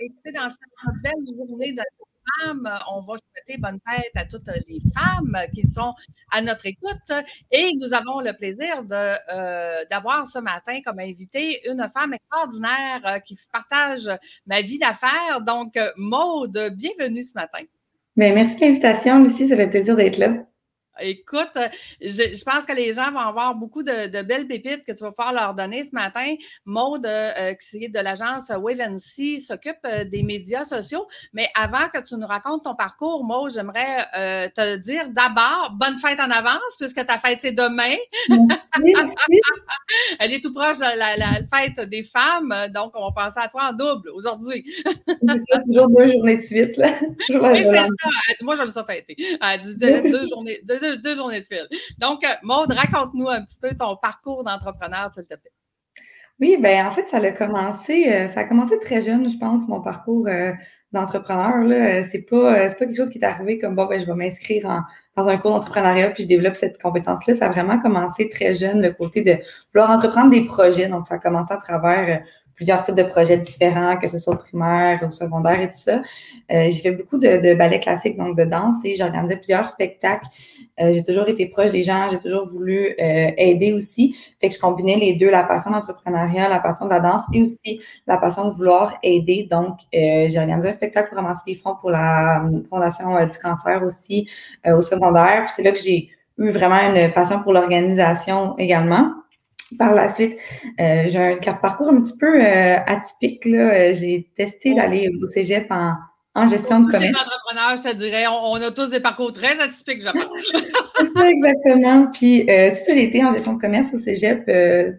Écoutez, dans cette belle journée de femmes, on va souhaiter bonne fête à toutes les femmes qui sont à notre écoute. Et nous avons le plaisir euh, d'avoir ce matin comme invité une femme extraordinaire euh, qui partage ma vie d'affaires. Donc, Maude, bienvenue ce matin. Bien, merci de l'invitation, Lucie. Ça fait plaisir d'être là. Écoute, je, pense que les gens vont avoir beaucoup de, belles pépites que tu vas pouvoir leur donner ce matin. Maude, euh, qui est de l'agence Wave s'occupe euh, des médias sociaux. Mais avant que tu nous racontes ton parcours, Maude, j'aimerais euh, te dire d'abord bonne fête en avance, puisque ta fête, c'est demain. Elle est tout proche de la, fête des femmes, donc on va penser à toi en double aujourd'hui. c'est toujours deux journées de suite. Là. oui, c'est ça. moi, j'aime ça fêter. deux, journées deux, journées de fil. Donc, euh, Maude, raconte-nous un petit peu ton parcours d'entrepreneur, s'il te plaît. Oui, ben en fait, ça a commencé, euh, ça a commencé très jeune, je pense, mon parcours euh, d'entrepreneur. C'est pas, pas quelque chose qui est arrivé comme bon, ben, je vais m'inscrire dans un cours d'entrepreneuriat puis je développe cette compétence-là. Ça a vraiment commencé très jeune, le côté de vouloir entreprendre des projets. Donc, ça a commencé à travers plusieurs types de projets différents, que ce soit primaire, ou secondaire et tout ça. Euh, j'ai fait beaucoup de, de ballet classique, donc de danse, et j'organisais plusieurs spectacles. Euh, j'ai toujours été proche des gens, j'ai toujours voulu euh, aider aussi. Fait que je combinais les deux, la passion d'entrepreneuriat, la passion de la danse et aussi la passion de vouloir aider. Donc, j'ai organisé un spectacle pour ramasser des fonds pour la Fondation du cancer aussi au secondaire. C'est là que j'ai eu vraiment une passion pour l'organisation également. Par la suite, euh, j'ai un parcours un petit peu euh, atypique. Euh, j'ai testé d'aller au cégep en, en gestion de commerce. Les entrepreneurs, je te dirais, on, a tous des parcours très atypiques, je pense. exactement. Puis, euh, ça, j'ai été en gestion de commerce au cégep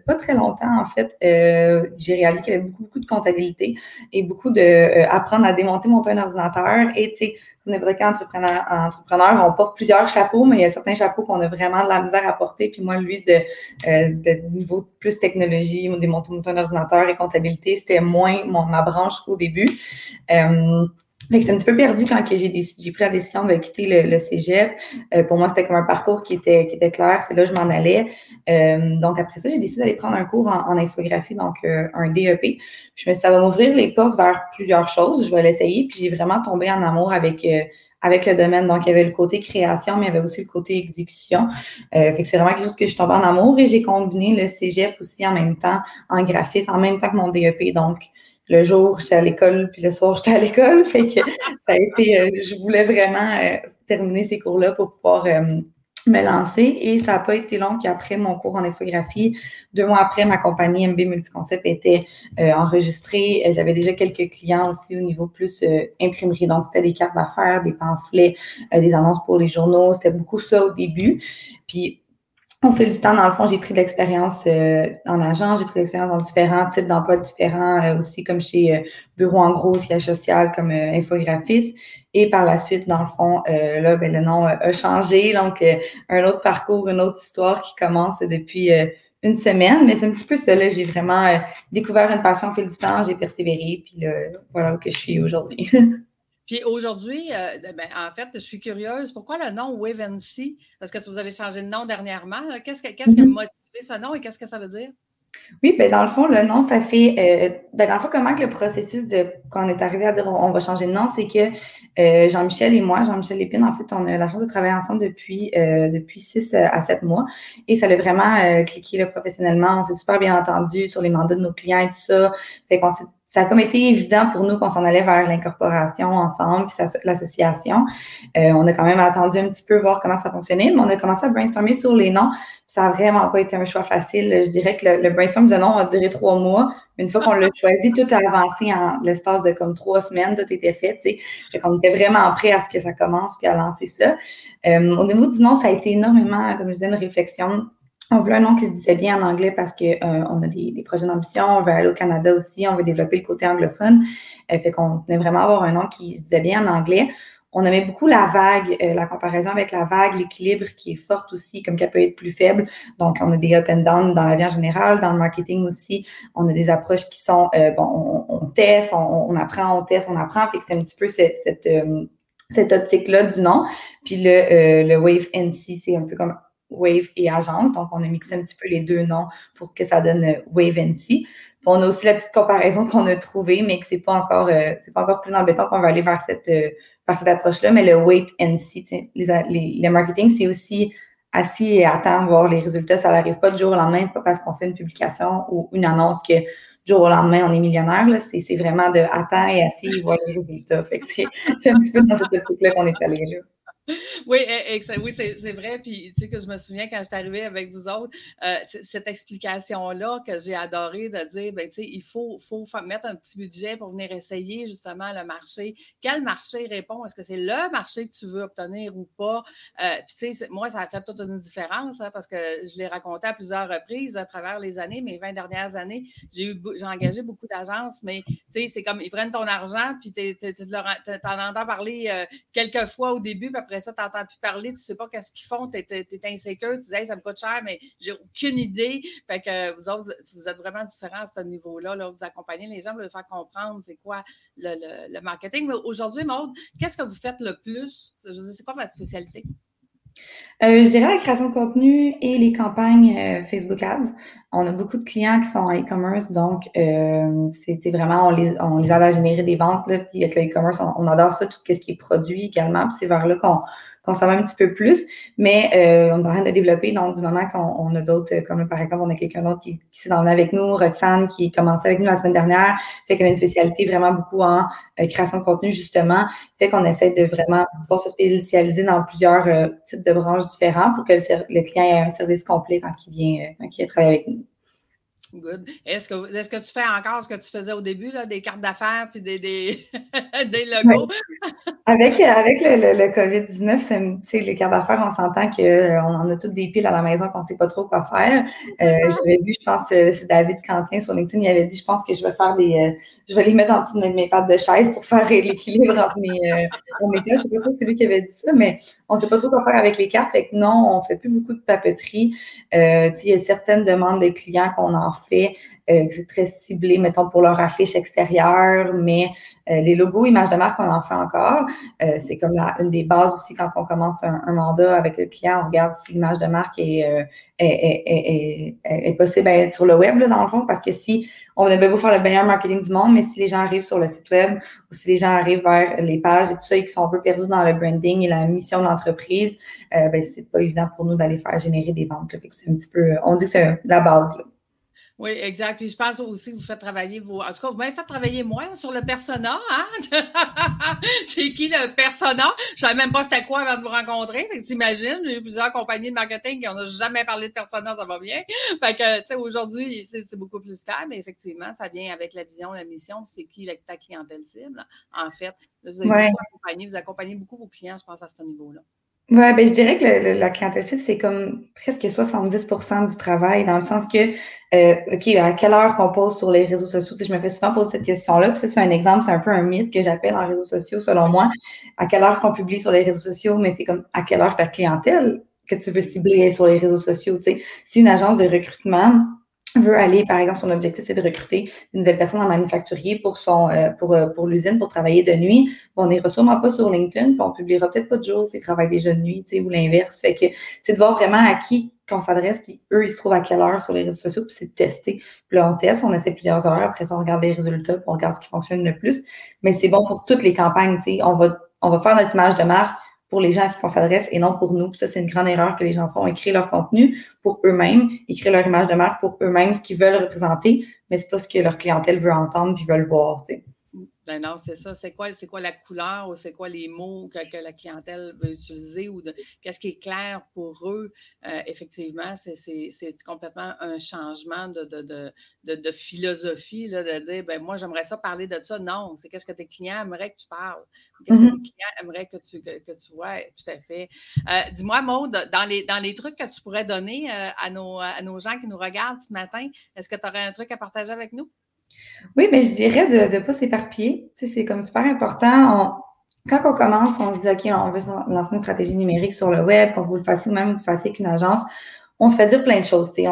pas très longtemps, en fait. j'ai réalisé qu'il y avait beaucoup, beaucoup de comptabilité et beaucoup de apprendre à démonter, monter un ordinateur. Et, tu sais, n'importe quel entrepreneur, entrepreneur, on porte plusieurs chapeaux, mais il y a certains chapeaux qu'on a vraiment de la misère à porter. Puis moi, lui, de, euh, de niveau plus technologie, des montants d'ordinateur et comptabilité, c'était moins mon, ma branche au début. Euh, j'étais un petit peu perdue quand j'ai, pris la décision de quitter le, le cégep. Euh, pour moi, c'était comme un parcours qui était, qui était clair. C'est là que je m'en allais. Euh, donc, après ça, j'ai décidé d'aller prendre un cours en, infographie, donc euh, un DEP. Je me suis dit, ça va m'ouvrir les portes vers plusieurs choses. Je vais l'essayer. Puis, j'ai vraiment tombé en amour avec avec le domaine. Donc, il y avait le côté création, mais il y avait aussi le côté exécution. fait que c'est vraiment quelque chose que je suis tombée en amour et j'ai combiné le cégep aussi en même temps en graphisme, en même temps que mon DEP. Donc, le jour, j'étais à l'école, puis le soir, j'étais à l'école. Fait que ça a été, euh, je voulais vraiment euh, terminer ces cours-là pour pouvoir euh, me lancer. Et ça n'a pas été long qu'après mon cours en infographie, deux mois après, ma compagnie MB Multiconcept était enregistrée. J'avais déjà quelques clients aussi au niveau plus imprimerie. Donc, c'était des cartes d'affaires, des pamphlets, des annonces pour les journaux. C'était beaucoup ça au début. Puis, au fil du temps, dans le fond, j'ai pris de l'expérience euh, en agence, j'ai pris de l'expérience dans différents types d'emplois différents, euh, aussi comme chez euh, Bureau en gros, siège social, comme infographiste. Et par la suite, dans le fond, là, ben, le nom a changé. Donc, un autre parcours, une autre histoire qui commence depuis une semaine. Mais c'est un petit peu ça, là. J'ai vraiment découvert une passion au fil du temps, j'ai persévéré, puis là, voilà où que je suis aujourd'hui. Puis aujourd'hui, euh, ben, en fait, je suis curieuse, pourquoi le nom Wave Parce que vous avez changé de nom dernièrement. Qu'est-ce, qui a mm-hmm. motivé ce nom et qu'est-ce que ça veut dire? Oui, ben dans le fond, le nom, ça fait. Euh, ben dans le fond, comment que le processus de quand on est arrivé à dire on, va changer de nom, c'est que euh, Jean-Michel et moi, Jean-Michel Lépine, en fait, on a la chance de travailler ensemble depuis depuis six à sept mois. Et ça a vraiment cliqué là, professionnellement. On s'est super bien entendu sur les mandats de nos clients et tout ça. Fait qu'on s'est ça a comme été évident pour nous qu'on s'en allait vers l'incorporation ensemble, puis l'association. Euh, on a quand même attendu un petit peu voir comment ça fonctionnait, mais on a commencé à brainstormer sur les noms. ça a vraiment pas été un choix facile. Je dirais que le, brainstorm de nom a duré trois mois. Une fois qu'on l'a choisi, tout a avancé en l'espace de comme trois semaines, tout était fait. Tu sais. Qu'on était vraiment prêt à ce que ça commence puis à lancer ça. Euh, au niveau du nom, ça a été énormément, comme je disais, une réflexion on veut un nom qui se disait bien en anglais parce qu'on euh, on a des, projets d'ambition, on veut aller au Canada aussi, on veut développer le côté anglophone. Euh, fait qu'on tenait vraiment avoir un nom qui se disait bien en anglais. On aimait beaucoup la vague, euh, la comparaison avec la vague, l'équilibre qui est forte aussi, comme qu'elle peut être plus faible. Donc, on a des up and down dans la vie en général, dans le marketing aussi. On a des approches qui sont, bon, on, teste, on, apprend, on teste, on apprend. Fait que c'est un petit peu cette, cette, cette optique-là du nom. Puis le, le Wave NC, c'est un peu comme Wave et agence. Donc, on a mixé un petit peu les deux noms pour que ça donne euh, Wave NC. on a aussi la petite comparaison qu'on a trouvée, mais que c'est pas encore, euh, c'est pas encore plus dans le béton qu'on va aller vers cette, euh, vers cette approche-là. Mais le wait and see, les, les, le marketing, c'est aussi assis et attendre voir les résultats. Ça n'arrive pas du jour au lendemain, pas parce qu'on fait une publication ou une annonce que du jour au lendemain, on est millionnaire. C'est vraiment de attendre et assis et voir les résultats. c'est un petit peu dans cette optique-là qu'on est allé là. Oui, oui c'est vrai. Puis, tu sais, que je me souviens quand je suis arrivée avec vous autres, euh, cette explication-là que j'ai adoré de dire, ben, tu sais, il faut, faut mettre un petit budget pour venir essayer justement le marché. Quel marché répond? Est-ce que c'est le marché que tu veux obtenir ou pas? Euh, puis, tu sais, moi, ça a fait toute une différence hein, parce que je l'ai raconté à plusieurs reprises à travers les années, mes 20 dernières années. J'ai engagé beaucoup d'agences, mais, tu sais, c'est comme, ils prennent ton argent, puis tu en entends parler euh, quelques fois au début, puis après ça, tu n'entends plus parler, tu ne sais pas qu'est-ce qu'ils font, tu es, insécure, tu dis ça me coûte cher, mais j'ai aucune idée. Fait que vous autres, vous êtes vraiment différents à ce niveau-là. Là, vous accompagnez les gens, vous les faire comprendre c'est quoi le, marketing. Mais aujourd'hui, Maude, qu'est-ce que vous faites le plus? Je c'est quoi votre spécialité? Euh, je dirais la création de contenu et les campagnes euh, Facebook Ads. On a beaucoup de clients qui sont en e-commerce, donc euh, c'est vraiment, on les, on les aide à générer des ventes. Là, puis avec le e-commerce, on, adore ça, tout ce qui est produit également. Puis c'est vers là qu'on qu'on s'en va un petit peu plus, mais euh, on est en train de développer. Donc, du moment qu'on a d'autres, euh, comme par exemple, on a quelqu'un d'autre qui, qui s'est emmené avec nous, Roxane, qui commencé avec nous la semaine dernière, fait qu'on a une spécialité vraiment beaucoup en création de contenu, justement, fait qu'on essaie de vraiment pouvoir se spécialiser dans plusieurs types de branches différents pour que le, client ait un service complet quand il vient, quand il vient travailler avec nous. Good. Est-ce que, est que tu fais encore ce que tu faisais au début, là, des cartes d'affaires puis des, des, des logos? Avec, avec le, le, COVID-19, les cartes d'affaires, on s'entend qu'on euh, en a toutes des piles à la maison qu'on ne sait pas trop quoi faire. Euh, ah. J'avais vu, je pense, euh, c'est David Quentin sur LinkedIn, il avait dit, je pense que je vais faire des. Euh, je vais les mettre en dessous de mes, pattes de chaise pour faire l'équilibre entre mes, euh, mes Je ne sais pas si c'est lui qui avait dit ça, mais on ne sait pas trop quoi faire avec les cartes. Fait que non, on ne fait plus beaucoup de papeterie. il y a certaines demandes de clients qu'on en fait euh, c'est très ciblé, mettons, pour leur affiche extérieure, mais euh, les logos, images de marque, on en fait encore. Euh, c'est comme la, une des bases aussi quand on commence un, mandat avec le client, on regarde si l'image de marque est, est, est, est, possible d'être sur le web, là, dans le fond, parce que si on avait beau faire le meilleur marketing du monde, mais si les gens arrivent sur le site web ou si les gens arrivent vers les pages et tout ça et qu'ils sont un peu perdus dans le branding et la mission de l'entreprise, euh, ben, c'est pas évident pour nous d'aller faire générer des ventes. c'est un petit peu, on dit que c'est la base. Là. Oui, exact. Puis je pense aussi que vous faites travailler vos. En tout cas, vous m'avez fait travailler moins sur le persona. Hein? c'est qui le persona? Je ne savais même pas c'était quoi avant de vous rencontrer. Fait que t'imagines, j'ai eu plusieurs compagnies de marketing qui n'ont jamais parlé de persona, ça va bien. Fait que, tu sais, aujourd'hui, c'est beaucoup plus stable, mais effectivement, ça vient avec la vision, la mission, c'est qui ta clientèle cible. En fait, vous avez beaucoup accompagné, vous accompagnez beaucoup vos clients, je pense, à ce niveau-là. Ouais, ben je dirais que la clientèle cible, c'est comme presque 70% du travail, dans le sens que, euh, OK, à quelle heure qu'on pose sur les réseaux sociaux? Tu je me fais souvent poser cette question-là, puis c'est un exemple, c'est un peu un mythe que j'appelle en réseaux sociaux, selon moi. À quelle heure qu'on publie sur les réseaux sociaux, mais c'est comme à quelle heure ta clientèle que tu veux cibler sur les réseaux sociaux, tu sais? Si une agence de recrutement veut aller, par exemple, son objectif, c'est de recruter une nouvelle personne en manufacturier pour son euh, pour, euh, pour l'usine, pour travailler de nuit. On n'ira sûrement pas sur LinkedIn, puis on publiera peut-être pas de jour s'ils travaillent déjà de nuit, ou l'inverse. Fait que c'est de voir vraiment à qui qu'on s'adresse, puis eux, ils se trouvent à quelle heure sur les réseaux sociaux, puis c'est de tester. Puis là, on teste, on essaie plusieurs heures, après ça, on regarde les résultats, puis on regarde ce qui fonctionne le plus. Mais c'est bon pour toutes les campagnes, tu sais. On va, on va faire notre image de marque, pour les gens à qui on s'adresse et non pour nous. Ça, c'est une grande erreur que les gens font. Ils leur contenu pour eux-mêmes, ils créent leur image de marque pour eux-mêmes, ce qu'ils veulent représenter, mais c'est pas ce que leur clientèle veut entendre puis veulent voir. Ben non, c'est ça. C'est quoi, c'est quoi la couleur ou c'est quoi les mots que, la clientèle veut utiliser ou qu'est-ce qui est clair pour eux? Euh, effectivement, c'est complètement un changement de, de, philosophie, là, de dire, ben moi, j'aimerais ça parler de ça. Non, c'est qu'est-ce que tes clients aimeraient que tu parles? Qu'est-ce que mm-hmm. tes clients aimeraient que tu, que, tu vois? Tout à fait. Euh, dis-moi, Maud, dans les, dans les trucs que tu pourrais donner euh, à, nos, à nos gens qui nous regardent ce matin, est-ce que tu aurais un truc à partager avec nous? Oui, mais je dirais de ne pas s'éparpiller. Tu sais, c'est comme super important. quand on commence, on se dit, OK, on veut lancer une stratégie numérique sur le web, qu'on vous le fasse ou même vous le fassiez avec une agence. On se fait dire plein de choses. Tu sais,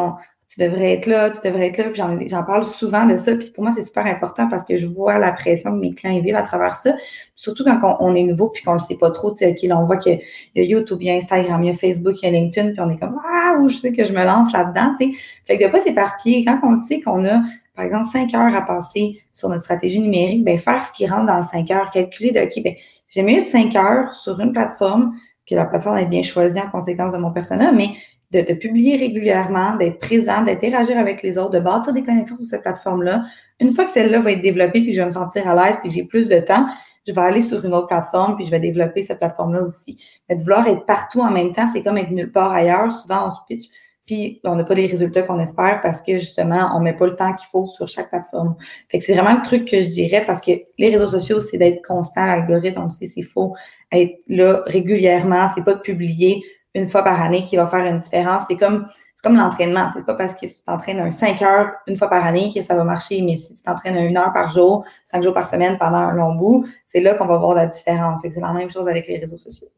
tu devrais être là, tu devrais être là. Puis j'en parle souvent de ça. Puis pour moi, c'est super important parce que je vois la pression que mes clients vivent à travers ça. Surtout quand on, est nouveau puis qu'on ne le sait pas trop. Tu sais, on voit qu'il y a YouTube, il y a Instagram, il y a Facebook, il y a LinkedIn. Puis on est comme, ah, où je sais que je me lance là-dedans. Tu sais. Fait que de pas s'éparpiller. Quand on le sait qu'on a par exemple, cinq heures à passer sur notre stratégie numérique, ben faire ce qui rentre dans cinq heures, calculer de, OK, ben, j'ai mieux de cinq heures sur une plateforme, que la plateforme est bien choisie en conséquence de mon personnel, mais de, de publier régulièrement, d'être présent, d'interagir avec les autres, de bâtir des connexions sur cette plateforme-là. Une fois que celle-là va être développée, puis je vais me sentir à l'aise, puis j'ai plus de temps, je vais aller sur une autre plateforme, puis je vais développer cette plateforme-là aussi. Mais de vouloir être partout en même temps, c'est comme être nulle part ailleurs. Souvent, on se pitch, puis on n'a pas les résultats qu'on espère parce que justement, on met pas le temps qu'il faut sur chaque plateforme. C'est vraiment le truc que je dirais parce que les réseaux sociaux, c'est d'être constant, l'algorithme, on c'est faux. Être là régulièrement, c'est pas de publier une fois par année qui va faire une différence. C'est comme c'est comme l'entraînement. C'est pas parce que tu t'entraînes un 5 heures une fois par année que ça va marcher, mais si tu t'entraînes une heure par jour, cinq jours par semaine pendant un long bout, c'est là qu'on va voir la différence. C'est la même chose avec les réseaux sociaux.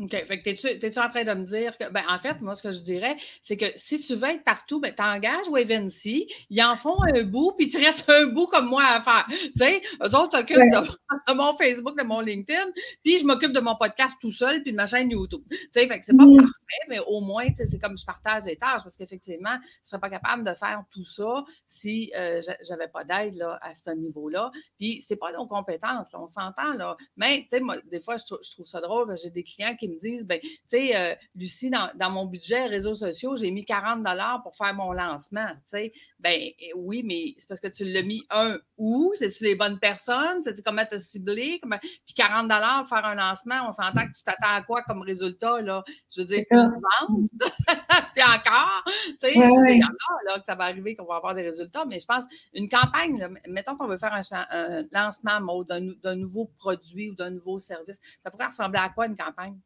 OK. Fait que t'es-tu, en train de me dire que, ben, en fait, moi, ce que je dirais, c'est que si tu veux être partout, ben, t'engages Wavency, ils en font un bout, puis tu restes un bout comme moi à faire. Tu sais, eux autres s'occupent de, mon Facebook, de mon LinkedIn, puis je m'occupe de mon podcast tout seul, puis de ma chaîne YouTube. Tu sais, fait que c'est pas mm. parfait, mais au moins, tu sais, c'est comme je partage les tâches, parce qu'effectivement, je serais pas capable de faire tout ça si euh, j'avais pas d'aide, là, à ce niveau-là. Puis c'est pas nos compétences, on s'entend, là. Mais, tu sais, moi, des fois, je, je trouve ça drôle, j'ai des clients qui me disent, ben, tu sais, euh, Lucie, dans, mon budget réseaux sociaux, j'ai mis 40 pour faire mon lancement. Tu sais, ben eh, oui, mais c'est parce que tu l'as mis un où? C'est-tu les bonnes personnes? C'est-tu comment te cibler? Puis 40 pour faire un lancement, on s'entend que tu t'attends à quoi comme résultat, là? Je veux dire, une vente, puis encore, tu sais, ouais, là, que ça va arriver, qu'on va avoir des résultats, mais je pense, une campagne, mettons qu'on veut faire un, lancement d'un nouveau produit ou d'un nouveau service, ça pourrait ressembler à quoi une campagne?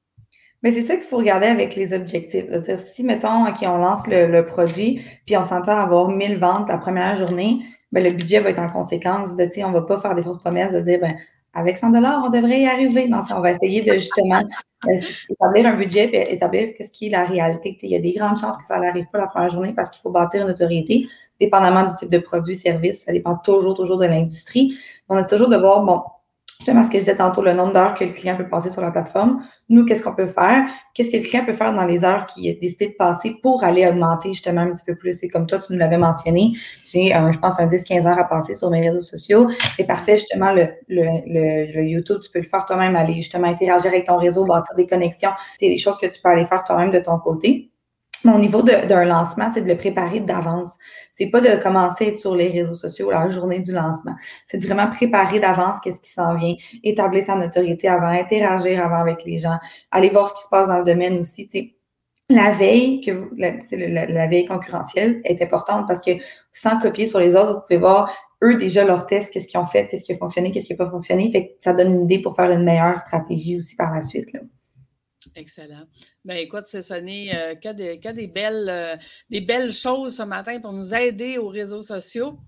Mais c'est ça qu'il faut regarder avec les objectifs. C'est-à-dire, si, mettons, on lance le, produit, puis on s'entend avoir 1000 ventes la première journée, ben, le budget va être en conséquence de, tu sais, on va pas faire des fausses promesses de dire, ben, avec 100 dollars, on devrait y arriver. Non, on va essayer de justement euh, établir un budget et établir qu'est-ce qui est la réalité. il y a des grandes chances que ça n'arrive pas la première journée parce qu'il faut bâtir une autorité, dépendamment du type de produit, service. Ça dépend toujours, toujours de l'industrie. On a toujours de voir, bon, justement ce que je disais tantôt, le nombre d'heures que le client peut passer sur la plateforme. Nous, qu'est-ce qu'on peut faire? Qu'est-ce que le client peut faire dans les heures qu'il a décidé de passer pour aller augmenter justement un petit peu plus? Et comme toi, tu nous l'avais mentionné, j'ai, je pense, un 10-15 heures à passer sur mes réseaux sociaux. C'est parfait, justement, le, le, le, YouTube, tu peux le faire toi-même, aller justement interagir avec ton réseau, bâtir des connexions. C'est des choses que tu peux aller faire toi-même de ton côté. Mon niveau d'un lancement, c'est de le préparer d'avance. C'est pas de commencer sur les réseaux sociaux la journée du lancement. C'est de vraiment préparer d'avance qu'est-ce qui s'en vient, établir sa notoriété avant, interagir avant avec les gens, aller voir ce qui se passe dans le domaine aussi. la veille, que la, veille concurrentielle est importante parce que sans copier sur les autres, vous pouvez voir eux déjà leurs tests, qu'est-ce qu'ils ont fait, qu'est-ce qui a fonctionné, qu'est-ce qui n'a pas fonctionné. Fait ça donne une idée pour faire une meilleure stratégie aussi par la suite. Là. Excellent. Ben écoute, c'est sonné euh, que, des, euh, des belles choses ce matin pour nous aider aux réseaux sociaux.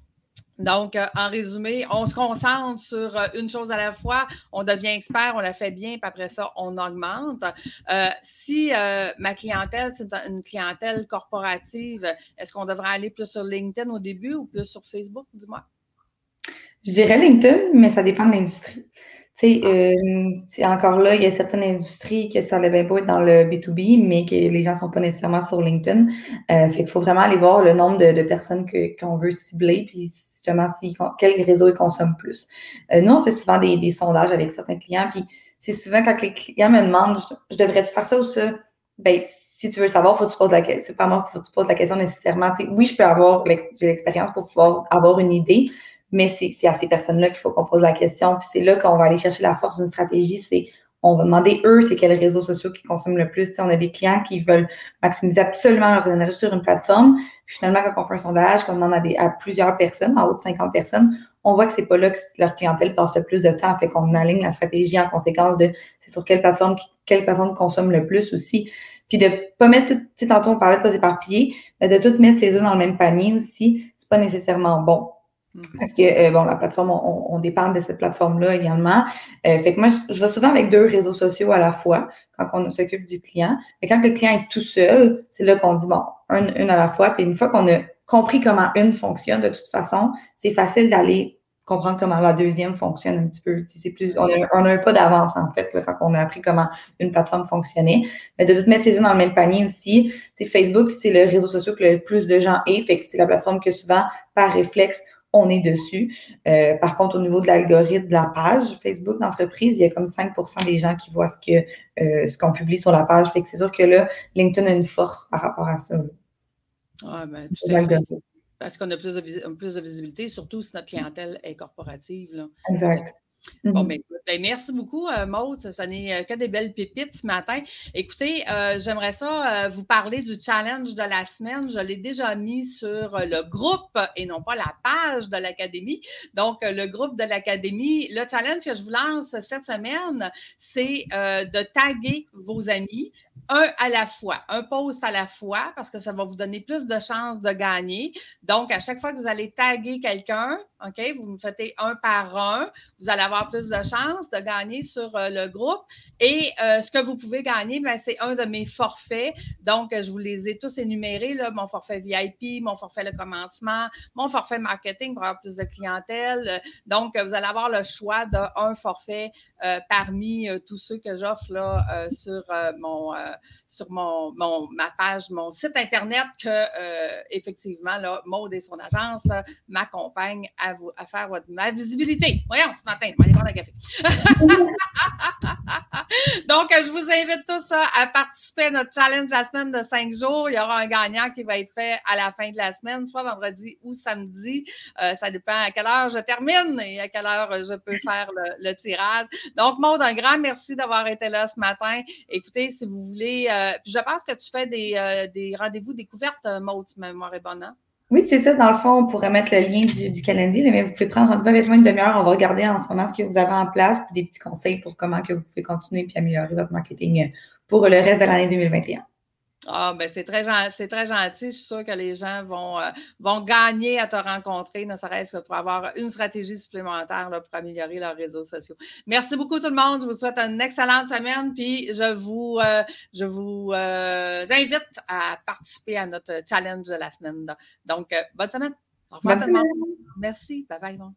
Donc, euh, en résumé, on se concentre sur une chose à la fois, on devient expert, on la fait bien, puis après ça, on augmente. si ma clientèle, c'est une clientèle corporative, est-ce qu'on devrait aller plus sur LinkedIn au début ou plus sur Facebook? Dis-moi? Je dirais LinkedIn, mais ça dépend de l'industrie. Tu sais, euh, encore là, il y a certaines industries que ça ne bien être dans le B2B, mais que les gens ne sont pas nécessairement sur LinkedIn. Euh, fait qu'il faut vraiment aller voir le nombre de, personnes qu'on veut cibler, puis justement, si, quel réseau ils consomment plus. Euh, nous, on fait souvent des, sondages avec certains clients, puis c'est souvent quand les clients me demandent je, devrais-tu faire ça ou ça? Ben, si tu veux savoir, faut que tu poses la question. C'est pas moi faut que tu poses la question nécessairement. oui, je peux avoir l'expérience pour pouvoir avoir une idée, mais c'est à ces personnes-là qu'il faut qu'on pose la question. Puis c'est là qu'on va aller chercher la force d'une stratégie. C'est on va demander eux, c'est quels réseaux sociaux qui consomment le plus. on a des clients qui veulent maximiser absolument leur énergie sur une plateforme. Puis finalement, quand on fait un sondage, qu'on demande à, des, à plusieurs personnes, en haut de 50 personnes, on voit que c'est pas là que leur clientèle passe le plus de temps. Fait qu'on aligne la stratégie en conséquence de c'est sur quelle plateforme, quelle plateforme consomme le plus aussi. Puis de pas mettre tout, tu sais, tantôt on parlait de pas éparpiller, mais de tout mettre ses œufs dans le même panier aussi, c'est pas nécessairement bon. Mhm. Parce que, euh, bon, la plateforme, on, dépend de cette plateforme-là également. Euh, fait que moi, je, vais souvent avec deux réseaux sociaux à la fois quand on s'occupe du client. Mais quand le client est tout seul, c'est là qu'on dit, bon, une, à la fois. Puis une fois qu'on a compris comment une fonctionne, de toute façon, c'est facile d'aller comprendre comment la deuxième fonctionne un petit peu. C'est plus, on a, on a, un pas d'avance, en fait, quand on a appris comment une plateforme fonctionnait. Mais de tout mettre ses œufs dans le même panier aussi. C'est Facebook, c'est le réseau social que le plus de gens aient. Fait que c'est la plateforme que souvent, par réflexe, on est dessus. Euh, par contre, au niveau de l'algorithme de la page Facebook d'entreprise, il y a comme 5% des gens qui voient ce que euh, ce qu'on publie sur la page. Fait que c'est sûr que là, LinkedIn a une force par rapport à ça. Ah, ben, tout à fait. Parce qu'on a plus de, plus de visibilité, surtout si notre clientèle est corporative. Là. Exact. Bon, mm-hmm. ben, ben, merci beaucoup, euh, Maude. Ça, n'est euh, que des belles pépites ce matin. Écoutez, euh, j'aimerais ça vous parler du challenge de la semaine. Je l'ai déjà mis sur le groupe et non pas la page de l'Académie. Donc, le groupe de l'Académie, le challenge que je vous lance cette semaine, c'est de taguer vos amis un à la fois, un post à la fois, parce que ça va vous donner plus de chances de gagner. Donc, à chaque fois que vous allez taguer quelqu'un, OK, vous me faites un par un, vous allez avoir plus de chances de gagner sur euh, le groupe. Et euh, ce que vous pouvez gagner, ben, c'est un de mes forfaits. Donc, je vous les ai tous énumérés, là, mon forfait VIP, mon forfait le commencement, mon forfait marketing pour avoir plus de clientèle. Donc, vous allez avoir le choix d'un forfait euh, parmi tous ceux que j'offre sur mon sur mon, ma page, mon site Internet que, effectivement, là, et son agence m'accompagnent à, à faire ma visibilité. Voyons, ce matin, je vais aller prendre un café. Donc, je vous invite tous à participer à notre challenge la semaine de cinq jours. Il y aura un gagnant qui va être fait à la fin de la semaine, soit vendredi ou samedi. Euh, ça dépend à quelle heure je termine et à quelle heure je peux faire le, tirage. Donc, Maud, un grand merci d'avoir été là ce matin. Écoutez, si vous voulez euh, je pense que tu fais des, euh, rendez-vous découvertes, Maud, si ma mémoire est bonne. Hein? Oui, c'est ça. Dans le fond, on pourrait mettre le lien du, calendrier, mais vous pouvez prendre rendez-vous une demi-heure. On va regarder en ce moment ce que vous avez en place, puis des petits conseils pour comment que vous pouvez continuer puis améliorer votre marketing pour le reste de l'année 2021. Ah, ben c'est très, c'est très gentil. Je suis sûre que les gens vont, euh, vont gagner à te rencontrer, ne serait-ce que pour avoir une stratégie supplémentaire là, pour améliorer leurs réseaux sociaux. Merci beaucoup tout le monde. Je vous souhaite une excellente semaine. Puis je vous, euh, je vous euh, invite à participer à notre challenge de la semaine. Donc, bonne semaine. Au revoir tout le monde. Merci. Bye bye.